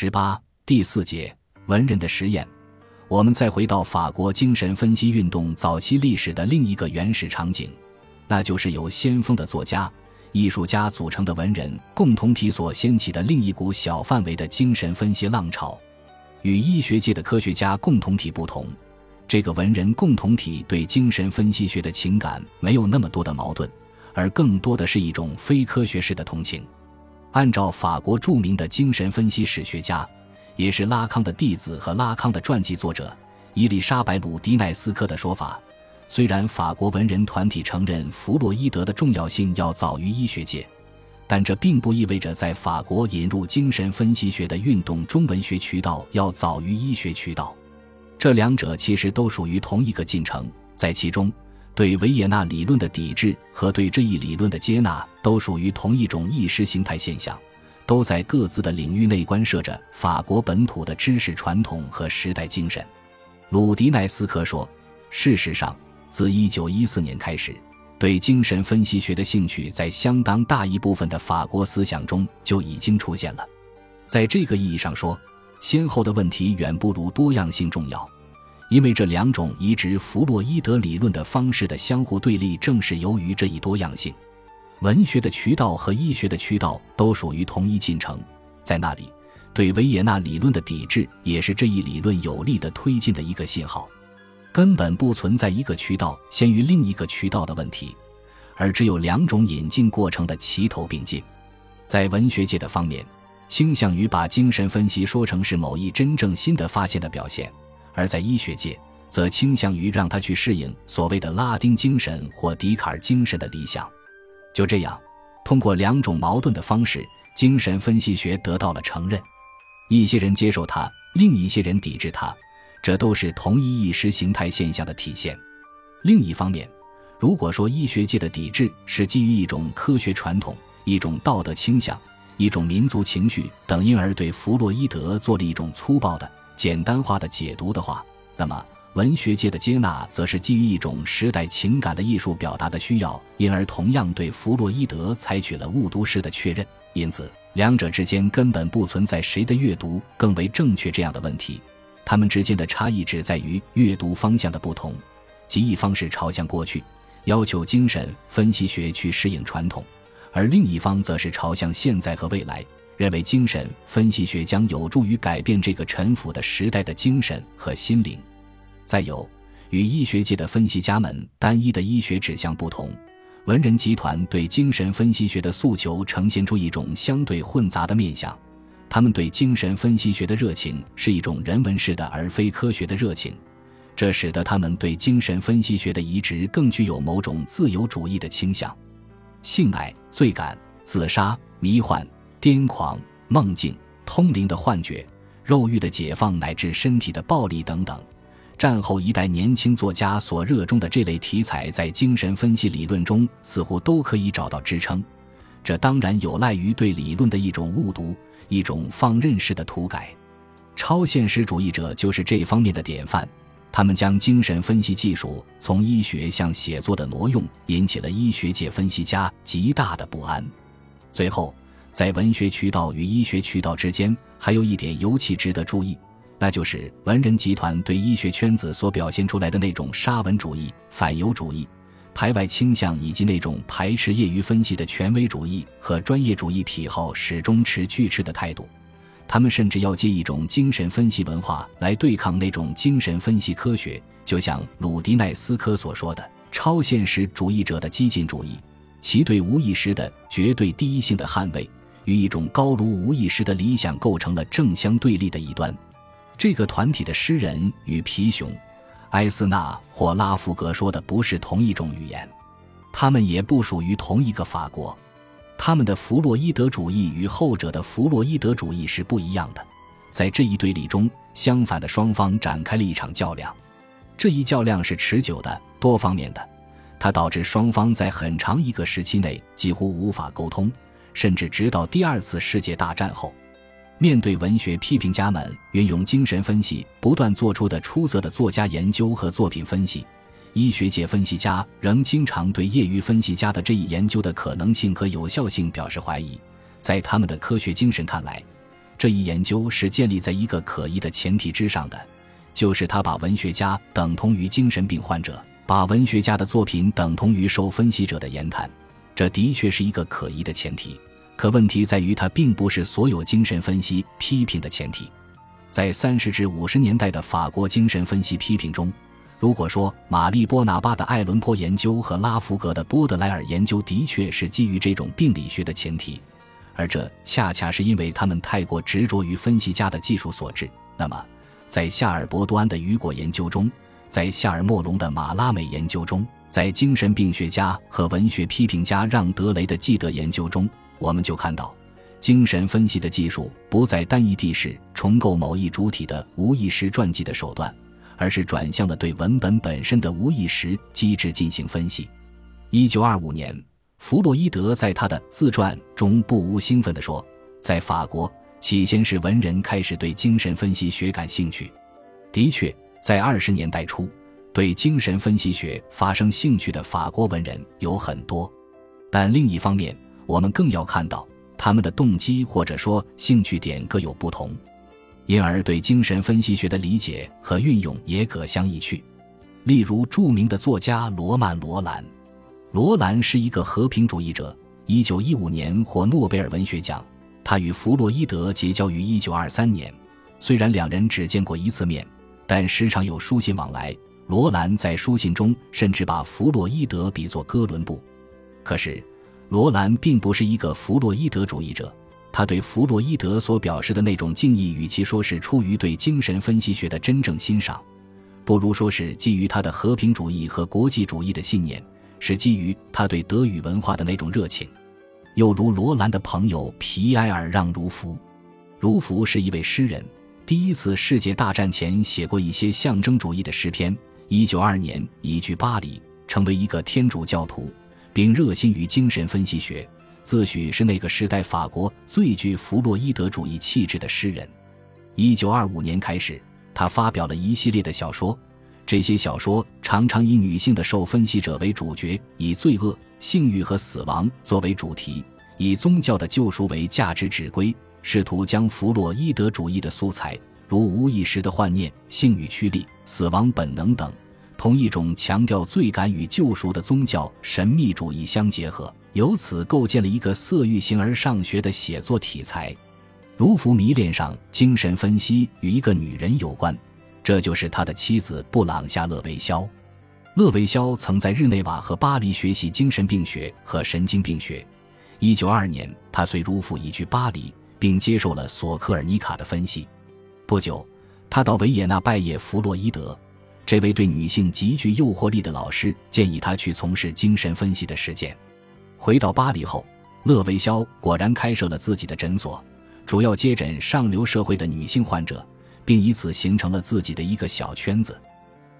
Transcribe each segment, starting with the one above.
十八第四节文人的实验。我们再回到法国精神分析运动早期历史的另一个原始场景，那就是由先锋的作家、艺术家组成的文人共同体所掀起的另一股小范围的精神分析浪潮。与医学界的科学家共同体不同，这个文人共同体对精神分析学的情感没有那么多的矛盾，而更多的是一种非科学式的同情。按照法国著名的精神分析史学家，也是拉康的弟子和拉康的传记作者伊丽莎白·鲁迪奈斯科的说法，虽然法国文人团体承认弗洛伊德的重要性要早于医学界，但这并不意味着在法国引入精神分析学的运动中文学渠道要早于医学渠道。这两者其实都属于同一个进程，在其中。对维也纳理论的抵制和对这一理论的接纳，都属于同一种意识形态现象，都在各自的领域内关涉着法国本土的知识传统和时代精神。鲁迪奈斯科说：“事实上，自1914年开始，对精神分析学的兴趣在相当大一部分的法国思想中就已经出现了。在这个意义上说，先后的问题远不如多样性重要。”因为这两种移植弗洛伊德理论的方式的相互对立，正是由于这一多样性。文学的渠道和医学的渠道都属于同一进程，在那里，对维也纳理论的抵制也是这一理论有力的推进的一个信号。根本不存在一个渠道先于另一个渠道的问题，而只有两种引进过程的齐头并进。在文学界的方面，倾向于把精神分析说成是某一真正新的发现的表现。而在医学界，则倾向于让他去适应所谓的拉丁精神或笛卡尔精神的理想。就这样，通过两种矛盾的方式，精神分析学得到了承认。一些人接受它，另一些人抵制它，这都是同一意识形态现象的体现。另一方面，如果说医学界的抵制是基于一种科学传统、一种道德倾向、一种民族情绪等，因而对弗洛伊德做了一种粗暴的。简单化的解读的话，那么文学界的接纳则是基于一种时代情感的艺术表达的需要，因而同样对弗洛伊德采取了误读式的确认。因此，两者之间根本不存在谁的阅读更为正确这样的问题。他们之间的差异只在于阅读方向的不同，即一方是朝向过去，要求精神分析学去适应传统，而另一方则是朝向现在和未来。认为精神分析学将有助于改变这个沉腐的时代的精神和心灵。再有，与医学界的分析家们单一的医学指向不同，文人集团对精神分析学的诉求呈现出一种相对混杂的面相。他们对精神分析学的热情是一种人文式的而非科学的热情，这使得他们对精神分析学的移植更具有某种自由主义的倾向。性爱、罪感、自杀、迷幻。癫狂、梦境、通灵的幻觉、肉欲的解放，乃至身体的暴力等等，战后一代年轻作家所热衷的这类题材，在精神分析理论中似乎都可以找到支撑。这当然有赖于对理论的一种误读，一种放任式的涂改。超现实主义者就是这方面的典范。他们将精神分析技术从医学向写作的挪用，引起了医学界分析家极大的不安。最后。在文学渠道与医学渠道之间，还有一点尤其值得注意，那就是文人集团对医学圈子所表现出来的那种沙文主义、反犹主义、排外倾向，以及那种排斥业余分析的权威主义和专业主义癖好，始终持拒斥的态度。他们甚至要借一种精神分析文化来对抗那种精神分析科学，就像鲁迪奈斯科所说的超现实主义者的激进主义，其对无意识的绝对第一性的捍卫。与一种高卢无意识的理想构成了正相对立的一端。这个团体的诗人与皮熊、埃斯纳或拉夫格说的不是同一种语言，他们也不属于同一个法国。他们的弗洛伊德主义与后者的弗洛伊德主义是不一样的。在这一对立中，相反的双方展开了一场较量。这一较量是持久的、多方面的，它导致双方在很长一个时期内几乎无法沟通。甚至直到第二次世界大战后，面对文学批评家们运用精神分析不断做出的出色的作家研究和作品分析，医学界分析家仍经常对业余分析家的这一研究的可能性和有效性表示怀疑。在他们的科学精神看来，这一研究是建立在一个可疑的前提之上的，就是他把文学家等同于精神病患者，把文学家的作品等同于受分析者的言谈。这的确是一个可疑的前提。可问题在于，它并不是所有精神分析批评的前提。在三十至五十年代的法国精神分析批评中，如果说玛丽波拿巴的爱伦坡研究和拉弗格的波德莱尔研究的确是基于这种病理学的前提，而这恰恰是因为他们太过执着于分析家的技术所致，那么，在夏尔伯多安的雨果研究中，在夏尔莫隆的马拉美研究中，在精神病学家和文学批评家让德雷的记德研究中，我们就看到，精神分析的技术不再单一地是重构某一主体的无意识传记的手段，而是转向了对文本本身的无意识机制进行分析。一九二五年，弗洛伊德在他的自传中不无兴奋地说：“在法国，起先是文人开始对精神分析学感兴趣。的确，在二十年代初，对精神分析学发生兴趣的法国文人有很多，但另一方面。”我们更要看到他们的动机或者说兴趣点各有不同，因而对精神分析学的理解和运用也各相异趣。例如，著名的作家罗曼·罗兰，罗兰是一个和平主义者，一九一五年获诺贝尔文学奖。他与弗洛伊德结交于一九二三年，虽然两人只见过一次面，但时常有书信往来。罗兰在书信中甚至把弗洛伊德比作哥伦布。可是。罗兰并不是一个弗洛伊德主义者，他对弗洛伊德所表示的那种敬意，与其说是出于对精神分析学的真正欣赏，不如说是基于他的和平主义和国际主义的信念，是基于他对德语文化的那种热情。又如罗兰的朋友皮埃尔让·茹福，茹福是一位诗人，第一次世界大战前写过一些象征主义的诗篇。一九二年移居巴黎，成为一个天主教徒。并热心于精神分析学，自诩是那个时代法国最具弗洛伊德主义气质的诗人。一九二五年开始，他发表了一系列的小说，这些小说常常以女性的受分析者为主角，以罪恶、性欲和死亡作为主题，以宗教的救赎为价值指归，试图将弗洛伊德主义的素材，如无意识的幻念、性欲驱力、死亡本能等。同一种强调罪感与救赎的宗教神秘主义相结合，由此构建了一个色欲形而上学的写作题材。卢浮迷恋上精神分析与一个女人有关，这就是他的妻子布朗夏勒维肖。勒维肖曾在日内瓦和巴黎学习精神病学和神经病学。一九二年，他随卢浮移居巴黎，并接受了索科尔尼卡的分析。不久，他到维也纳拜谒弗洛伊德。这位对女性极具诱惑力的老师建议他去从事精神分析的实践。回到巴黎后，勒维肖果然开设了自己的诊所，主要接诊上流社会的女性患者，并以此形成了自己的一个小圈子。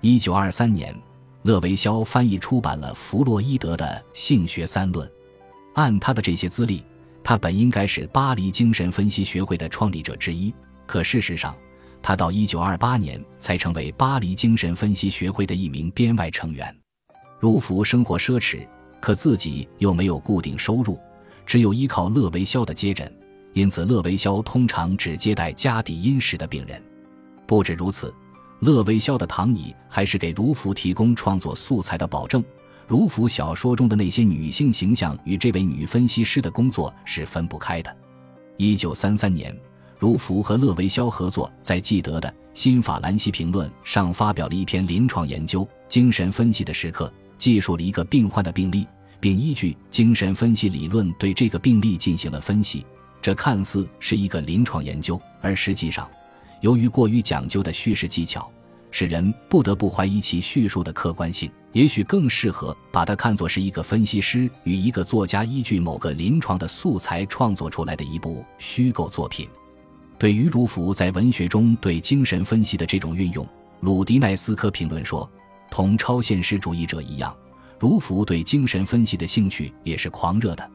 一九二三年，勒维肖翻译出版了弗洛伊德的《性学三论》。按他的这些资历，他本应该是巴黎精神分析学会的创立者之一，可事实上。他到一九二八年才成为巴黎精神分析学会的一名编外成员。卢浮生活奢侈，可自己又没有固定收入，只有依靠勒维肖的接诊，因此勒维肖通常只接待家底殷实的病人。不止如此，勒维肖的躺椅还是给卢浮提供创作素材的保证。卢浮小说中的那些女性形象与这位女分析师的工作是分不开的。一九三三年。卢浮和勒维肖合作，在记得的《新法兰西评论》上发表了一篇临床研究精神分析的时刻，记述了一个病患的病例，并依据精神分析理论对这个病例进行了分析。这看似是一个临床研究，而实际上，由于过于讲究的叙事技巧，使人不得不怀疑其叙述的客观性。也许更适合把它看作是一个分析师与一个作家依据某个临床的素材创作出来的一部虚构作品。对于卢浮在文学中对精神分析的这种运用，鲁迪奈斯科评论说：“同超现实主义者一样，卢浮对精神分析的兴趣也是狂热的。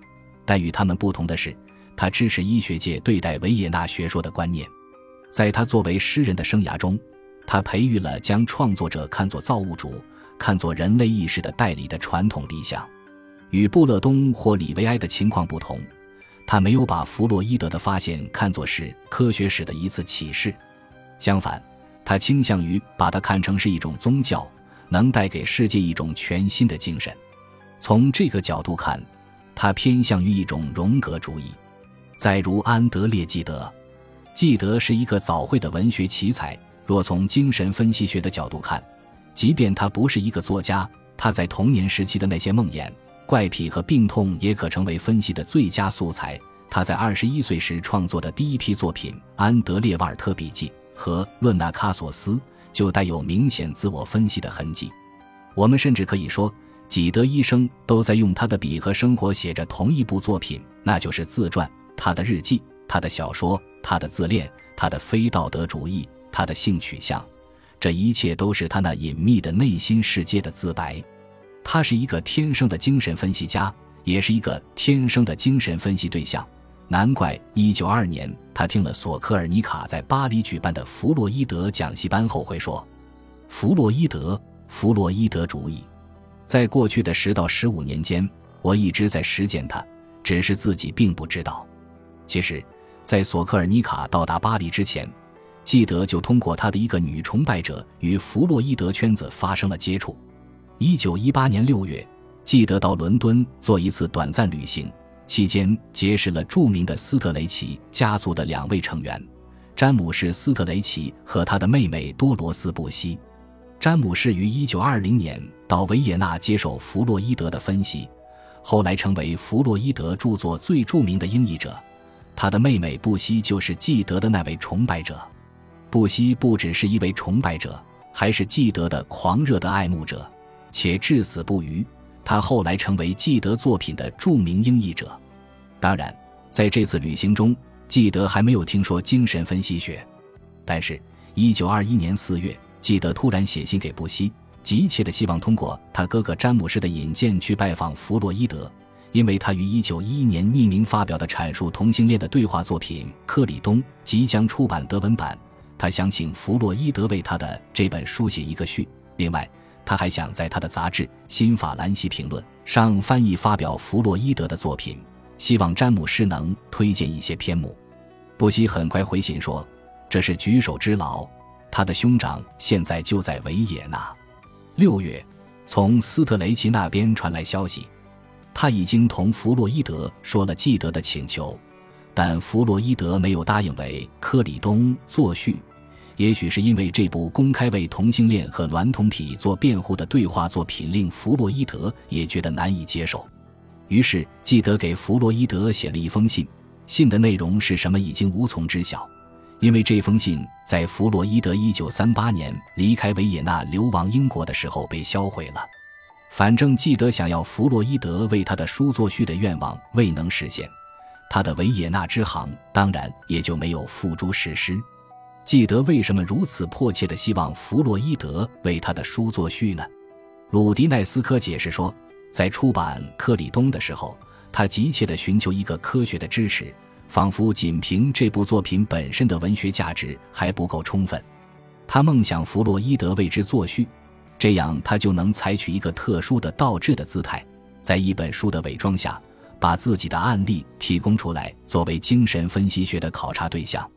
但与他们不同的是，他支持医学界对待维也纳学说的观念。在他作为诗人的生涯中，他培育了将创作者看作造物主、看作人类意识的代理的传统理想。与布勒东或李维埃的情况不同。”他没有把弗洛伊德的发现看作是科学史的一次启示，相反，他倾向于把它看成是一种宗教，能带给世界一种全新的精神。从这个角度看，他偏向于一种荣格主义。再如安德烈·纪德，纪德是一个早慧的文学奇才。若从精神分析学的角度看，即便他不是一个作家，他在童年时期的那些梦魇。怪癖和病痛也可成为分析的最佳素材。他在二十一岁时创作的第一批作品《安德烈瓦尔特笔记》和《论纳卡索斯》就带有明显自我分析的痕迹。我们甚至可以说，几德医生都在用他的笔和生活写着同一部作品，那就是自传。他的日记、他的小说、他的自恋、他的非道德主义、他的性取向，这一切都是他那隐秘的内心世界的自白。他是一个天生的精神分析家，也是一个天生的精神分析对象。难怪192年他听了索科尔尼卡在巴黎举办的弗洛伊德讲习班后会说：“弗洛伊德，弗洛伊德主义，在过去的十到十五年间，我一直在实践它，只是自己并不知道。”其实，在索科尔尼卡到达巴黎之前，记德就通过他的一个女崇拜者与弗洛伊德圈子发生了接触。一九一八年六月，记得到伦敦做一次短暂旅行，期间结识了著名的斯特雷奇家族的两位成员：詹姆士·斯特雷奇和他的妹妹多罗斯·布希。詹姆士于一九二零年到维也纳接受弗洛伊德的分析，后来成为弗洛伊德著作最著名的英译者。他的妹妹布希就是记德的那位崇拜者。布希不只是一位崇拜者，还是记德的狂热的爱慕者。且至死不渝。他后来成为纪德作品的著名英译者。当然，在这次旅行中，纪德还没有听说精神分析学。但是，一九二一年四月，纪德突然写信给布希，急切的希望通过他哥哥詹姆士的引荐去拜访弗洛伊德，因为他于一九一一年匿名发表的阐述同性恋的对话作品《克里东》即将出版德文版，他想请弗洛伊德为他的这本书写一个序。另外，他还想在他的杂志《新法兰西评论》上翻译发表弗洛伊德的作品，希望詹姆斯能推荐一些篇目。布希很快回信说：“这是举手之劳，他的兄长现在就在维也纳。”六月，从斯特雷奇那边传来消息，他已经同弗洛伊德说了记德的请求，但弗洛伊德没有答应为克里东作序。也许是因为这部公开为同性恋和娈童癖做辩护的对话作品令弗洛伊德也觉得难以接受，于是记得给弗洛伊德写了一封信。信的内容是什么已经无从知晓，因为这封信在弗洛伊德1938年离开维也纳流亡英国的时候被销毁了。反正记得想要弗洛伊德为他的书作序的愿望未能实现，他的维也纳之行当然也就没有付诸实施。记得为什么如此迫切地希望弗洛伊德为他的书作序呢？鲁迪奈斯科解释说，在出版《克里东》的时候，他急切地寻求一个科学的支持，仿佛仅凭这部作品本身的文学价值还不够充分。他梦想弗洛伊德为之作序，这样他就能采取一个特殊的倒置的姿态，在一本书的伪装下，把自己的案例提供出来，作为精神分析学的考察对象。